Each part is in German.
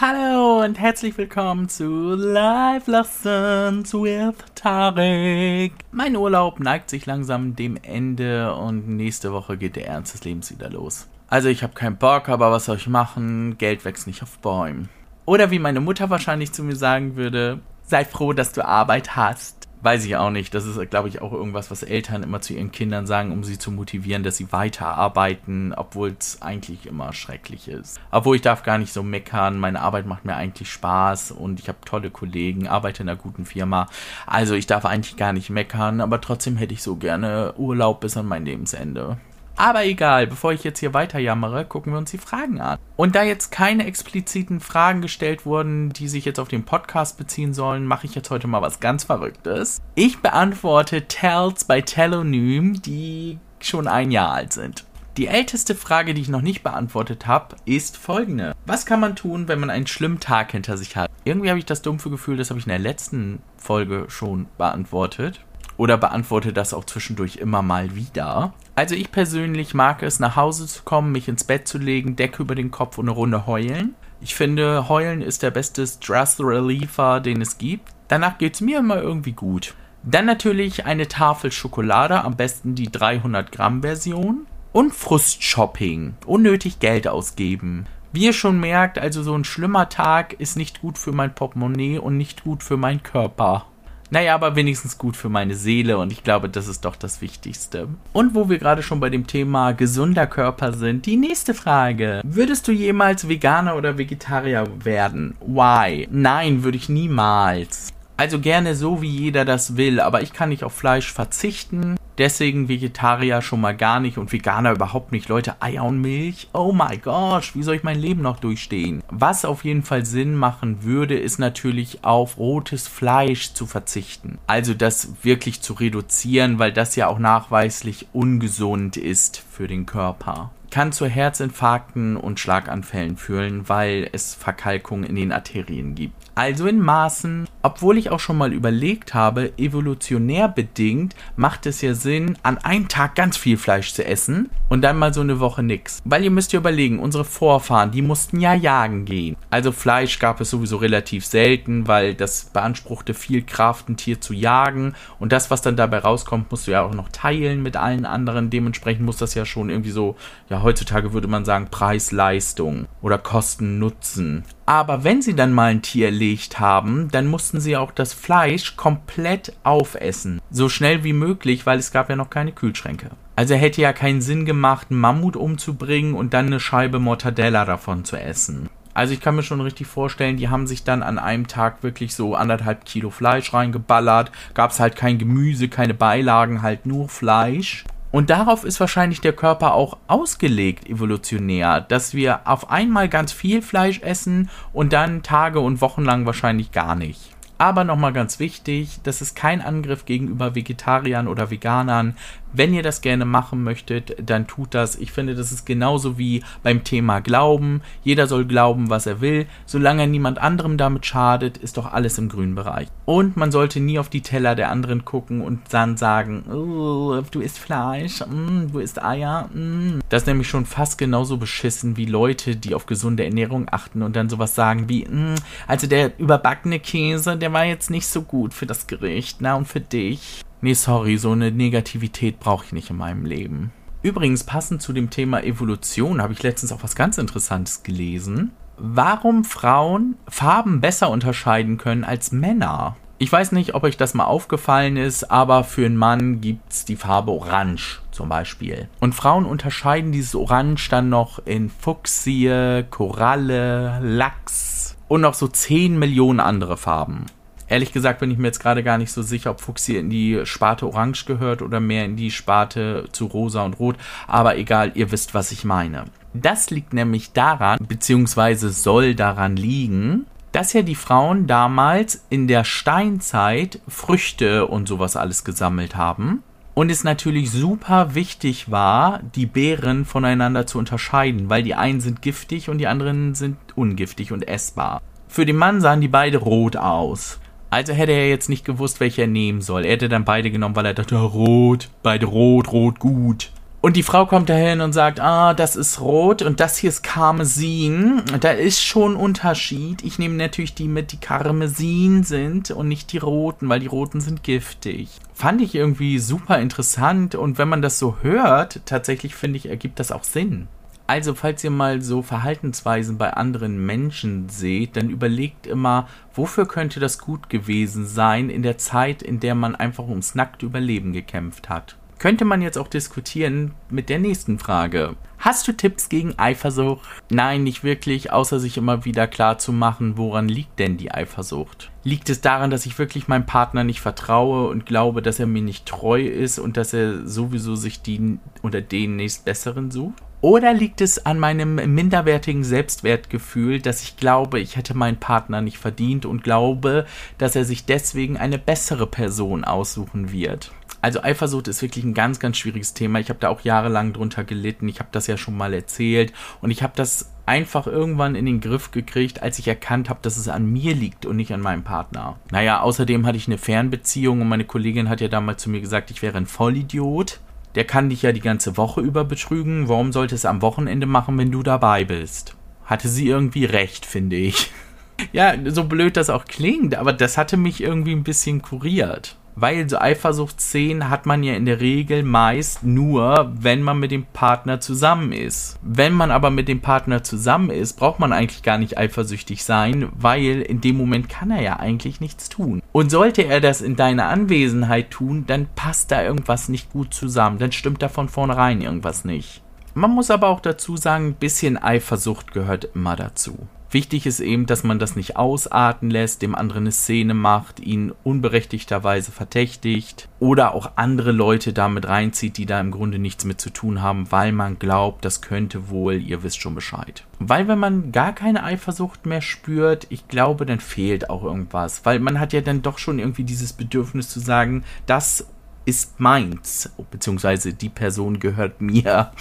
Hallo und herzlich willkommen zu Live Lessons with Tarek. Mein Urlaub neigt sich langsam dem Ende und nächste Woche geht der Ernst des Lebens wieder los. Also ich habe keinen Bock, aber was soll ich machen? Geld wächst nicht auf Bäumen. Oder wie meine Mutter wahrscheinlich zu mir sagen würde, sei froh, dass du Arbeit hast. Weiß ich auch nicht. Das ist, glaube ich, auch irgendwas, was Eltern immer zu ihren Kindern sagen, um sie zu motivieren, dass sie weiterarbeiten, obwohl es eigentlich immer schrecklich ist. Obwohl ich darf gar nicht so meckern. Meine Arbeit macht mir eigentlich Spaß und ich habe tolle Kollegen, arbeite in einer guten Firma. Also ich darf eigentlich gar nicht meckern, aber trotzdem hätte ich so gerne Urlaub bis an mein Lebensende. Aber egal, bevor ich jetzt hier weiter jammere, gucken wir uns die Fragen an. Und da jetzt keine expliziten Fragen gestellt wurden, die sich jetzt auf den Podcast beziehen sollen, mache ich jetzt heute mal was ganz Verrücktes. Ich beantworte Tells bei Telonym, die schon ein Jahr alt sind. Die älteste Frage, die ich noch nicht beantwortet habe, ist folgende. Was kann man tun, wenn man einen schlimmen Tag hinter sich hat? Irgendwie habe ich das dumpfe Gefühl, das habe ich in der letzten Folge schon beantwortet oder beantworte das auch zwischendurch immer mal wieder. Also ich persönlich mag es, nach Hause zu kommen, mich ins Bett zu legen, Decke über den Kopf und eine Runde heulen. Ich finde, heulen ist der beste Stress Reliever, den es gibt. Danach geht es mir immer irgendwie gut. Dann natürlich eine Tafel Schokolade, am besten die 300 Gramm Version. Und Frustshopping, unnötig Geld ausgeben. Wie ihr schon merkt, also so ein schlimmer Tag ist nicht gut für mein Portemonnaie und nicht gut für meinen Körper. Naja, aber wenigstens gut für meine Seele und ich glaube, das ist doch das Wichtigste. Und wo wir gerade schon bei dem Thema gesunder Körper sind, die nächste Frage. Würdest du jemals Veganer oder Vegetarier werden? Why? Nein, würde ich niemals. Also gerne so, wie jeder das will, aber ich kann nicht auf Fleisch verzichten. Deswegen Vegetarier schon mal gar nicht und Veganer überhaupt nicht. Leute, Eier und Milch? Oh my gosh, wie soll ich mein Leben noch durchstehen? Was auf jeden Fall Sinn machen würde, ist natürlich auf rotes Fleisch zu verzichten. Also das wirklich zu reduzieren, weil das ja auch nachweislich ungesund ist für den Körper kann zu Herzinfarkten und Schlaganfällen führen, weil es Verkalkung in den Arterien gibt also in Maßen. Obwohl ich auch schon mal überlegt habe, evolutionär bedingt macht es ja Sinn, an einem Tag ganz viel Fleisch zu essen und dann mal so eine Woche nix. Weil ihr müsst ja überlegen, unsere Vorfahren, die mussten ja jagen gehen. Also Fleisch gab es sowieso relativ selten, weil das beanspruchte viel Kraft, ein Tier zu jagen und das, was dann dabei rauskommt, musst du ja auch noch teilen mit allen anderen. Dementsprechend muss das ja schon irgendwie so, ja heutzutage würde man sagen Preis-Leistung oder Kosten-Nutzen aber wenn sie dann mal ein Tier erlegt haben, dann mussten sie auch das Fleisch komplett aufessen. So schnell wie möglich, weil es gab ja noch keine Kühlschränke. Also hätte ja keinen Sinn gemacht, einen Mammut umzubringen und dann eine Scheibe Mortadella davon zu essen. Also ich kann mir schon richtig vorstellen, die haben sich dann an einem Tag wirklich so anderthalb Kilo Fleisch reingeballert. Gab es halt kein Gemüse, keine Beilagen, halt nur Fleisch. Und darauf ist wahrscheinlich der Körper auch ausgelegt, evolutionär, dass wir auf einmal ganz viel Fleisch essen und dann Tage und Wochen lang wahrscheinlich gar nicht. Aber nochmal ganz wichtig, das ist kein Angriff gegenüber Vegetariern oder Veganern. Wenn ihr das gerne machen möchtet, dann tut das. Ich finde, das ist genauso wie beim Thema Glauben. Jeder soll glauben, was er will. Solange niemand anderem damit schadet, ist doch alles im grünen Bereich. Und man sollte nie auf die Teller der anderen gucken und dann sagen, oh, du isst Fleisch, mm, du isst Eier. Mm. Das ist nämlich schon fast genauso beschissen wie Leute, die auf gesunde Ernährung achten und dann sowas sagen wie, mm, also der überbackene Käse, der war jetzt nicht so gut für das Gericht, na und für dich. Nee, sorry, so eine Negativität brauche ich nicht in meinem Leben. Übrigens, passend zu dem Thema Evolution habe ich letztens auch was ganz Interessantes gelesen. Warum Frauen Farben besser unterscheiden können als Männer? Ich weiß nicht, ob euch das mal aufgefallen ist, aber für einen Mann gibt es die Farbe Orange zum Beispiel. Und Frauen unterscheiden dieses Orange dann noch in Fuchsie, Koralle, Lachs und noch so 10 Millionen andere Farben. Ehrlich gesagt bin ich mir jetzt gerade gar nicht so sicher, ob Fuchsi in die Sparte Orange gehört oder mehr in die Sparte zu Rosa und Rot. Aber egal, ihr wisst, was ich meine. Das liegt nämlich daran, beziehungsweise soll daran liegen, dass ja die Frauen damals in der Steinzeit Früchte und sowas alles gesammelt haben. Und es natürlich super wichtig war, die Beeren voneinander zu unterscheiden, weil die einen sind giftig und die anderen sind ungiftig und essbar. Für den Mann sahen die beide rot aus. Also hätte er jetzt nicht gewusst, welche er nehmen soll. Er hätte dann beide genommen, weil er dachte, rot, beide rot, rot, gut. Und die Frau kommt dahin und sagt, ah, das ist rot und das hier ist Karmesin. Da ist schon Unterschied. Ich nehme natürlich die mit, die Karmesin sind und nicht die roten, weil die roten sind giftig. Fand ich irgendwie super interessant und wenn man das so hört, tatsächlich finde ich, ergibt das auch Sinn. Also, falls ihr mal so Verhaltensweisen bei anderen Menschen seht, dann überlegt immer, wofür könnte das gut gewesen sein in der Zeit, in der man einfach ums nackte Überleben gekämpft hat. Könnte man jetzt auch diskutieren mit der nächsten Frage. Hast du Tipps gegen Eifersucht? Nein, nicht wirklich, außer sich immer wieder klar zu machen, woran liegt denn die Eifersucht? Liegt es daran, dass ich wirklich meinem Partner nicht vertraue und glaube, dass er mir nicht treu ist und dass er sowieso sich die oder den nächstbesseren sucht? Oder liegt es an meinem minderwertigen Selbstwertgefühl, dass ich glaube, ich hätte meinen Partner nicht verdient und glaube, dass er sich deswegen eine bessere Person aussuchen wird? Also Eifersucht ist wirklich ein ganz, ganz schwieriges Thema. Ich habe da auch jahrelang drunter gelitten. Ich habe das ja schon mal erzählt und ich habe das einfach irgendwann in den Griff gekriegt, als ich erkannt habe, dass es an mir liegt und nicht an meinem Partner. Naja, außerdem hatte ich eine Fernbeziehung und meine Kollegin hat ja damals zu mir gesagt, ich wäre ein Vollidiot der kann dich ja die ganze Woche über betrügen. Warum sollte es am Wochenende machen, wenn du dabei bist? Hatte sie irgendwie recht, finde ich. ja, so blöd das auch klingt, aber das hatte mich irgendwie ein bisschen kuriert weil so Eifersuchtsszenen hat man ja in der Regel meist nur, wenn man mit dem Partner zusammen ist. Wenn man aber mit dem Partner zusammen ist, braucht man eigentlich gar nicht eifersüchtig sein, weil in dem Moment kann er ja eigentlich nichts tun. Und sollte er das in deiner Anwesenheit tun, dann passt da irgendwas nicht gut zusammen, dann stimmt da von vornherein irgendwas nicht. Man muss aber auch dazu sagen, ein bisschen Eifersucht gehört immer dazu. Wichtig ist eben, dass man das nicht ausarten lässt, dem anderen eine Szene macht, ihn unberechtigterweise verdächtigt oder auch andere Leute damit reinzieht, die da im Grunde nichts mit zu tun haben, weil man glaubt, das könnte wohl, ihr wisst schon Bescheid. Weil wenn man gar keine Eifersucht mehr spürt, ich glaube, dann fehlt auch irgendwas, weil man hat ja dann doch schon irgendwie dieses Bedürfnis zu sagen, das ist meins, beziehungsweise die Person gehört mir.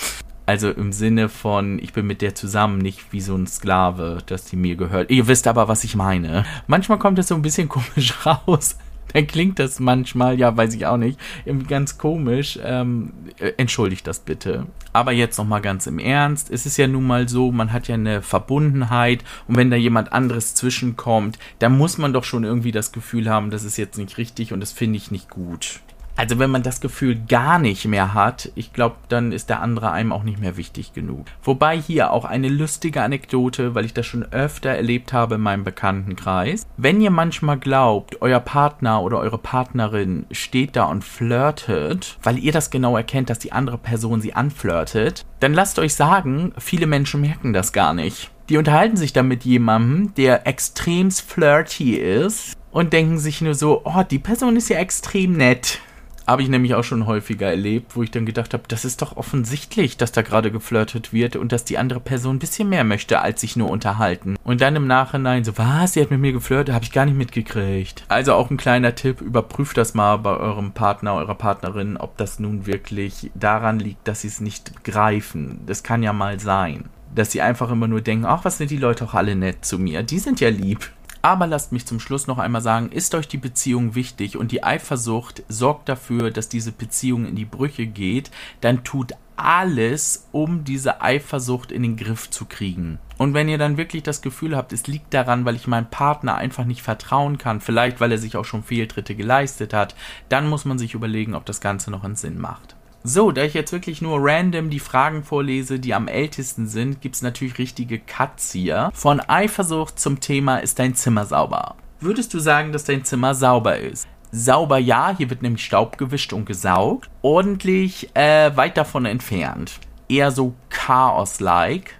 Also im Sinne von, ich bin mit der zusammen, nicht wie so ein Sklave, dass die mir gehört. Ihr wisst aber, was ich meine. Manchmal kommt das so ein bisschen komisch raus. Dann klingt das manchmal, ja, weiß ich auch nicht, irgendwie ganz komisch. Ähm, äh, entschuldigt das bitte. Aber jetzt nochmal ganz im Ernst. Es ist ja nun mal so, man hat ja eine Verbundenheit und wenn da jemand anderes zwischenkommt, dann muss man doch schon irgendwie das Gefühl haben, das ist jetzt nicht richtig und das finde ich nicht gut. Also wenn man das Gefühl gar nicht mehr hat, ich glaube, dann ist der andere einem auch nicht mehr wichtig genug. Wobei hier auch eine lustige Anekdote, weil ich das schon öfter erlebt habe in meinem Bekanntenkreis. Wenn ihr manchmal glaubt, euer Partner oder eure Partnerin steht da und flirtet, weil ihr das genau erkennt, dass die andere Person sie anflirtet, dann lasst euch sagen, viele Menschen merken das gar nicht. Die unterhalten sich dann mit jemandem, der extrem flirty ist und denken sich nur so, oh, die Person ist ja extrem nett. Habe ich nämlich auch schon häufiger erlebt, wo ich dann gedacht habe, das ist doch offensichtlich, dass da gerade geflirtet wird und dass die andere Person ein bisschen mehr möchte, als sich nur unterhalten. Und dann im Nachhinein so, was, sie hat mit mir geflirtet, habe ich gar nicht mitgekriegt. Also auch ein kleiner Tipp, überprüft das mal bei eurem Partner, eurer Partnerin, ob das nun wirklich daran liegt, dass sie es nicht greifen. Das kann ja mal sein dass sie einfach immer nur denken, ach, was sind die Leute auch alle nett zu mir? Die sind ja lieb. Aber lasst mich zum Schluss noch einmal sagen, ist euch die Beziehung wichtig und die Eifersucht sorgt dafür, dass diese Beziehung in die Brüche geht, dann tut alles, um diese Eifersucht in den Griff zu kriegen. Und wenn ihr dann wirklich das Gefühl habt, es liegt daran, weil ich meinem Partner einfach nicht vertrauen kann, vielleicht weil er sich auch schon Fehltritte geleistet hat, dann muss man sich überlegen, ob das Ganze noch einen Sinn macht. So, da ich jetzt wirklich nur random die Fragen vorlese, die am ältesten sind, gibt es natürlich richtige Cuts hier. Von Eifersucht zum Thema ist dein Zimmer sauber. Würdest du sagen, dass dein Zimmer sauber ist? Sauber ja, hier wird nämlich Staub gewischt und gesaugt. Ordentlich äh, weit davon entfernt. Eher so Chaos-like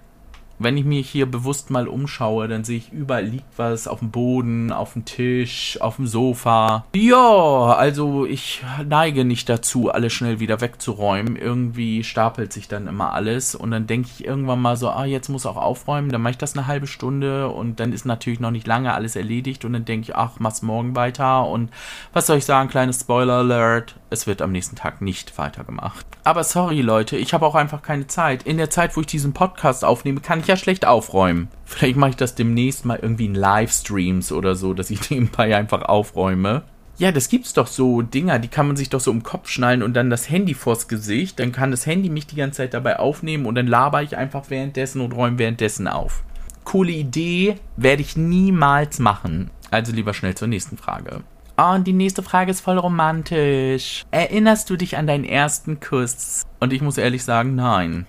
wenn ich mich hier bewusst mal umschaue, dann sehe ich, überall liegt was auf dem Boden, auf dem Tisch, auf dem Sofa. Ja, also ich neige nicht dazu, alles schnell wieder wegzuräumen. Irgendwie stapelt sich dann immer alles und dann denke ich irgendwann mal so, ah, jetzt muss auch aufräumen, dann mache ich das eine halbe Stunde und dann ist natürlich noch nicht lange alles erledigt und dann denke ich, ach, mach's morgen weiter und was soll ich sagen, kleines Spoiler Alert, es wird am nächsten Tag nicht weitergemacht. Aber sorry Leute, ich habe auch einfach keine Zeit. In der Zeit, wo ich diesen Podcast aufnehme, kann ich ja schlecht aufräumen. Vielleicht mache ich das demnächst mal irgendwie in Livestreams oder so, dass ich nebenbei einfach aufräume. Ja, das gibt's doch so Dinger, die kann man sich doch so im Kopf schnallen und dann das Handy vors Gesicht. Dann kann das Handy mich die ganze Zeit dabei aufnehmen und dann laber ich einfach währenddessen und räume währenddessen auf. Coole Idee, werde ich niemals machen. Also lieber schnell zur nächsten Frage. Oh, und die nächste Frage ist voll romantisch. Erinnerst du dich an deinen ersten Kuss? Und ich muss ehrlich sagen, nein.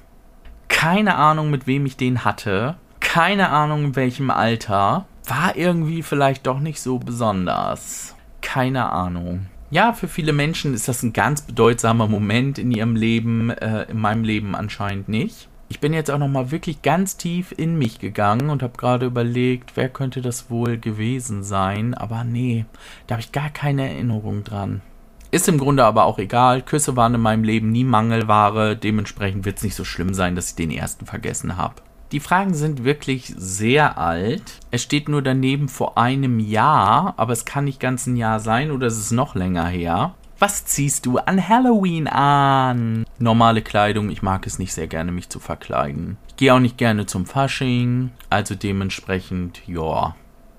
Keine Ahnung, mit wem ich den hatte. Keine Ahnung, in welchem Alter. War irgendwie vielleicht doch nicht so besonders. Keine Ahnung. Ja, für viele Menschen ist das ein ganz bedeutsamer Moment in ihrem Leben, äh, in meinem Leben anscheinend nicht. Ich bin jetzt auch noch mal wirklich ganz tief in mich gegangen und habe gerade überlegt, wer könnte das wohl gewesen sein. Aber nee, da habe ich gar keine Erinnerung dran. Ist im Grunde aber auch egal. Küsse waren in meinem Leben nie Mangelware. Dementsprechend wird es nicht so schlimm sein, dass ich den ersten vergessen habe. Die Fragen sind wirklich sehr alt. Es steht nur daneben vor einem Jahr, aber es kann nicht ganz ein Jahr sein oder es ist noch länger her. Was ziehst du an Halloween an? Normale Kleidung, ich mag es nicht sehr gerne, mich zu verkleiden. Ich gehe auch nicht gerne zum Fasching, also dementsprechend, ja,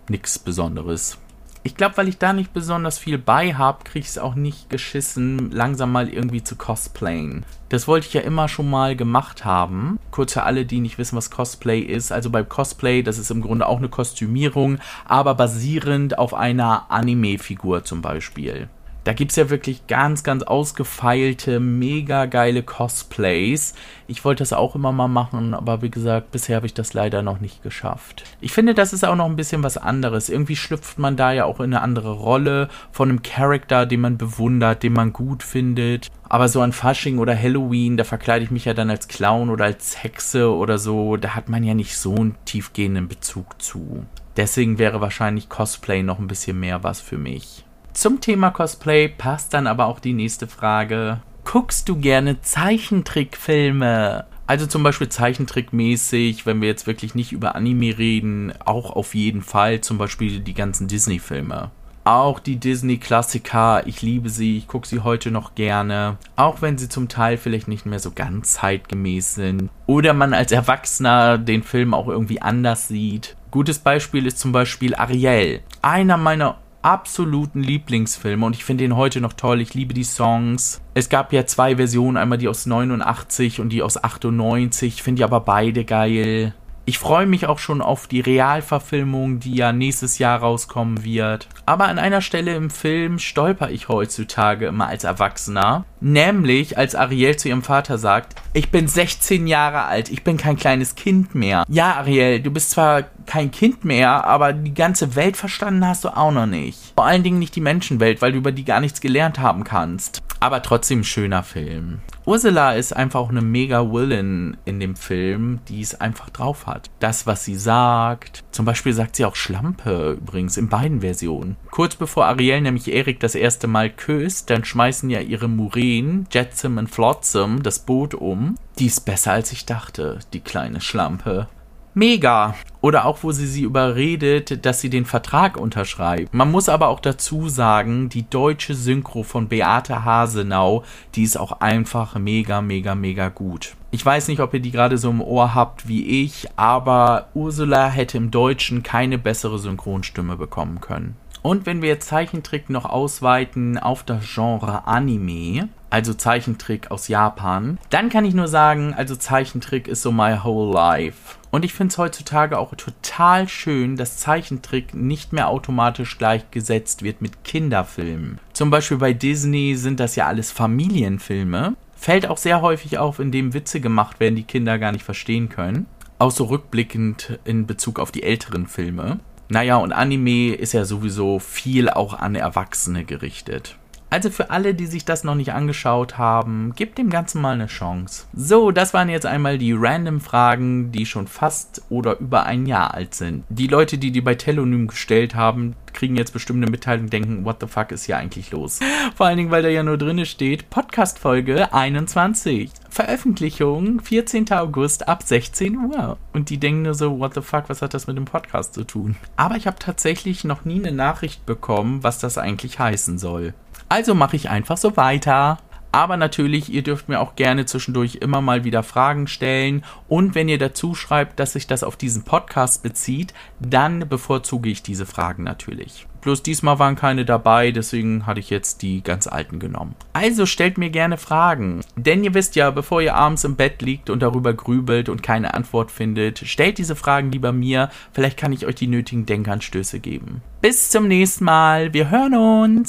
nichts Besonderes. Ich glaube, weil ich da nicht besonders viel bei habe, kriege ich es auch nicht geschissen, langsam mal irgendwie zu cosplayen. Das wollte ich ja immer schon mal gemacht haben. Kurz für alle, die nicht wissen, was Cosplay ist. Also beim Cosplay, das ist im Grunde auch eine Kostümierung, aber basierend auf einer Anime-Figur zum Beispiel. Da gibt es ja wirklich ganz, ganz ausgefeilte, mega geile Cosplays. Ich wollte das auch immer mal machen, aber wie gesagt, bisher habe ich das leider noch nicht geschafft. Ich finde, das ist auch noch ein bisschen was anderes. Irgendwie schlüpft man da ja auch in eine andere Rolle von einem Charakter, den man bewundert, den man gut findet. Aber so an Fasching oder Halloween, da verkleide ich mich ja dann als Clown oder als Hexe oder so. Da hat man ja nicht so einen tiefgehenden Bezug zu. Deswegen wäre wahrscheinlich Cosplay noch ein bisschen mehr was für mich. Zum Thema Cosplay passt dann aber auch die nächste Frage. Guckst du gerne Zeichentrickfilme? Also zum Beispiel Zeichentrickmäßig, wenn wir jetzt wirklich nicht über Anime reden, auch auf jeden Fall zum Beispiel die ganzen Disney-Filme. Auch die Disney-Klassiker, ich liebe sie, ich gucke sie heute noch gerne, auch wenn sie zum Teil vielleicht nicht mehr so ganz zeitgemäß sind. Oder man als Erwachsener den Film auch irgendwie anders sieht. Gutes Beispiel ist zum Beispiel Ariel. Einer meiner absoluten Lieblingsfilme und ich finde ihn heute noch toll. Ich liebe die Songs. Es gab ja zwei Versionen, einmal die aus 89 und die aus 98. Ich finde die aber beide geil. Ich freue mich auch schon auf die Realverfilmung, die ja nächstes Jahr rauskommen wird. Aber an einer Stelle im Film stolper ich heutzutage immer als Erwachsener. Nämlich, als Ariel zu ihrem Vater sagt, ich bin 16 Jahre alt, ich bin kein kleines Kind mehr. Ja, Ariel, du bist zwar kein Kind mehr, aber die ganze Welt verstanden hast du auch noch nicht. Vor allen Dingen nicht die Menschenwelt, weil du über die gar nichts gelernt haben kannst. Aber trotzdem schöner Film. Ursula ist einfach auch eine mega Villain in dem Film, die es einfach drauf hat. Das, was sie sagt. Zum Beispiel sagt sie auch Schlampe übrigens in beiden Versionen. Kurz bevor Ariel nämlich Erik das erste Mal küsst, dann schmeißen ja ihre Muren, Jetsam und Flotsam, das Boot um. Die ist besser als ich dachte, die kleine Schlampe. Mega. Oder auch, wo sie sie überredet, dass sie den Vertrag unterschreibt. Man muss aber auch dazu sagen, die deutsche Synchro von Beate Hasenau, die ist auch einfach mega, mega, mega gut. Ich weiß nicht, ob ihr die gerade so im Ohr habt wie ich, aber Ursula hätte im Deutschen keine bessere Synchronstimme bekommen können. Und wenn wir jetzt Zeichentrick noch ausweiten auf das Genre Anime, also Zeichentrick aus Japan, dann kann ich nur sagen, also Zeichentrick ist so my whole life. Und ich finde es heutzutage auch total schön, dass Zeichentrick nicht mehr automatisch gleichgesetzt wird mit Kinderfilmen. Zum Beispiel bei Disney sind das ja alles Familienfilme. Fällt auch sehr häufig auf, indem Witze gemacht werden, die Kinder gar nicht verstehen können. Auch so rückblickend in Bezug auf die älteren Filme. Naja, und Anime ist ja sowieso viel auch an Erwachsene gerichtet. Also für alle, die sich das noch nicht angeschaut haben, gebt dem Ganzen mal eine Chance. So, das waren jetzt einmal die random Fragen, die schon fast oder über ein Jahr alt sind. Die Leute, die die bei Telonym gestellt haben, kriegen jetzt bestimmt eine Mitteilung und denken, what the fuck ist hier eigentlich los? Vor allen Dingen, weil da ja nur drinne steht, Podcast-Folge 21. Veröffentlichung 14. August ab 16 Uhr. Und die denken nur so, what the fuck, was hat das mit dem Podcast zu tun? Aber ich habe tatsächlich noch nie eine Nachricht bekommen, was das eigentlich heißen soll. Also mache ich einfach so weiter. Aber natürlich, ihr dürft mir auch gerne zwischendurch immer mal wieder Fragen stellen. Und wenn ihr dazu schreibt, dass sich das auf diesen Podcast bezieht, dann bevorzuge ich diese Fragen natürlich. Bloß diesmal waren keine dabei, deswegen hatte ich jetzt die ganz alten genommen. Also stellt mir gerne Fragen. Denn ihr wisst ja, bevor ihr abends im Bett liegt und darüber grübelt und keine Antwort findet, stellt diese Fragen lieber mir. Vielleicht kann ich euch die nötigen Denkanstöße geben. Bis zum nächsten Mal. Wir hören uns.